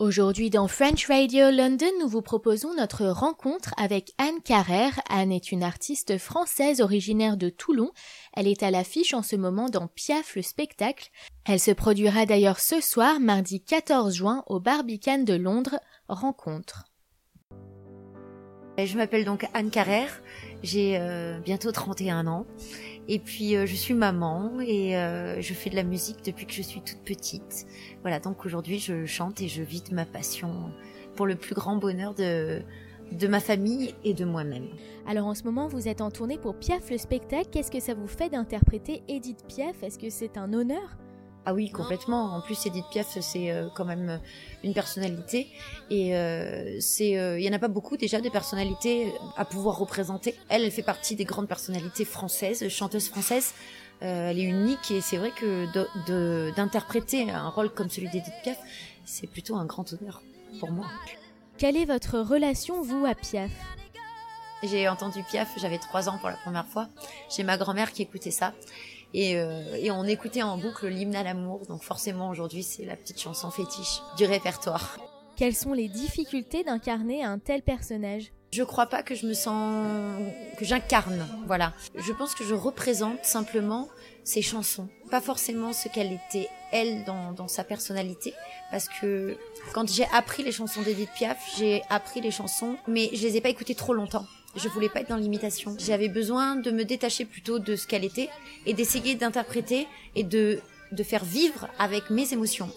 Aujourd'hui dans French Radio London, nous vous proposons notre rencontre avec Anne Carrère. Anne est une artiste française originaire de Toulon. Elle est à l'affiche en ce moment dans Piaf le spectacle. Elle se produira d'ailleurs ce soir, mardi 14 juin, au Barbican de Londres. Rencontre. Je m'appelle donc Anne Carrère, j'ai euh, bientôt 31 ans et puis euh, je suis maman et euh, je fais de la musique depuis que je suis toute petite. Voilà, donc aujourd'hui je chante et je vis de ma passion pour le plus grand bonheur de, de ma famille et de moi-même. Alors en ce moment, vous êtes en tournée pour Piaf le spectacle. Qu'est-ce que ça vous fait d'interpréter Edith Piaf? Est-ce que c'est un honneur? Ah oui, complètement. En plus, Edith Piaf, c'est euh, quand même euh, une personnalité. Et euh, c'est, il y en a pas beaucoup déjà de personnalités à pouvoir représenter. Elle, elle fait partie des grandes personnalités françaises, chanteuses françaises. elle est unique et c'est vrai que d'interpréter un rôle comme celui d'Edith Piaf, c'est plutôt un grand honneur pour moi. Quelle est votre relation, vous, à Piaf? J'ai entendu Piaf, j'avais trois ans pour la première fois. J'ai ma grand-mère qui écoutait ça. Euh, et, on écoutait en boucle l'hymne à l'amour. Donc forcément aujourd'hui c'est la petite chanson fétiche du répertoire. Quelles sont les difficultés d'incarner un tel personnage? Je crois pas que je me sens que j'incarne, voilà. Je pense que je représente simplement ses chansons, pas forcément ce qu'elle était elle dans, dans sa personnalité, parce que quand j'ai appris les chansons d'Edith Piaf, j'ai appris les chansons, mais je les ai pas écoutées trop longtemps. Je voulais pas être dans l'imitation. J'avais besoin de me détacher plutôt de ce qu'elle était et d'essayer d'interpréter et de, de faire vivre avec mes émotions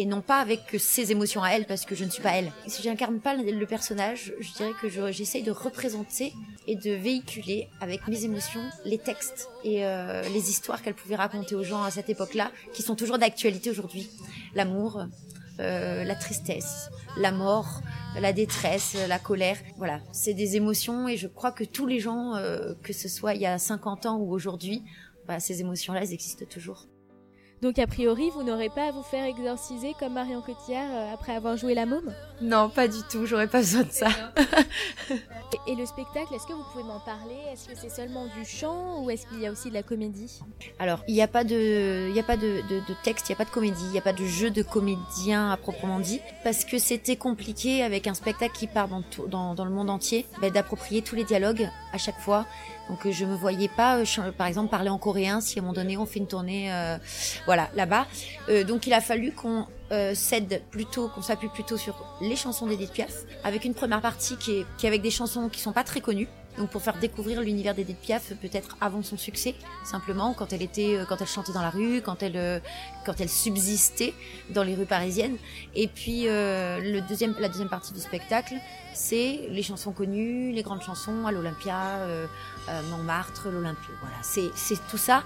et non pas avec ses émotions à elle parce que je ne suis pas elle. Si j'incarne pas le personnage, je dirais que j'essaye de représenter et de véhiculer avec mes émotions les textes et euh, les histoires qu'elle pouvait raconter aux gens à cette époque-là, qui sont toujours d'actualité aujourd'hui. L'amour, euh, la tristesse, la mort, la détresse, la colère. Voilà, c'est des émotions et je crois que tous les gens, euh, que ce soit il y a 50 ans ou aujourd'hui, bah, ces émotions-là, elles existent toujours. Donc a priori, vous n'aurez pas à vous faire exorciser comme Marion Cotillard euh, après avoir joué la môme? Non, pas du tout, j'aurais pas besoin de ça. et, le spectacle, est-ce que vous pouvez m'en parler? Est-ce que c'est seulement du chant ou est-ce qu'il y a aussi de la comédie? Alors, il n'y a pas de, il y a pas de, texte, il n'y a pas de comédie, il n'y a pas de jeu de comédien à proprement dit, parce que c'était compliqué avec un spectacle qui part dans, le monde entier, ben, d'approprier tous les dialogues à chaque fois donc je me voyais pas, euh, par exemple, parler en coréen si à un moment donné on fait une tournée, euh, voilà, là-bas. Euh, donc il a fallu qu'on cède plutôt, qu'on s'appuie plutôt sur les chansons d'Edith Piaf, avec une première partie qui est, qui est avec des chansons qui sont pas très connues. Donc pour faire découvrir l'univers d'Edith Piaf, peut-être avant son succès, simplement quand elle était, quand elle chantait dans la rue, quand elle, quand elle subsistait dans les rues parisiennes. Et puis deuxième, la deuxième partie du spectacle, c'est les chansons connues, les grandes chansons à l'Olympia, euh, Montmartre, l'Olympie. Voilà, c'est tout ça.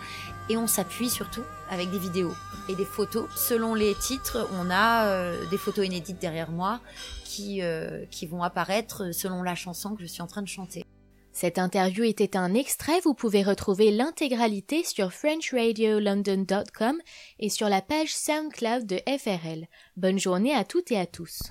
Et on s'appuie surtout avec des vidéos et des photos. Selon les titres, on a euh, des photos inédites derrière moi qui, euh, qui vont apparaître selon la chanson que je suis en train de chanter. Cette interview était un extrait, vous pouvez retrouver l'intégralité sur FrenchRadioLondon.com et sur la page SoundCloud de FRL. Bonne journée à toutes et à tous.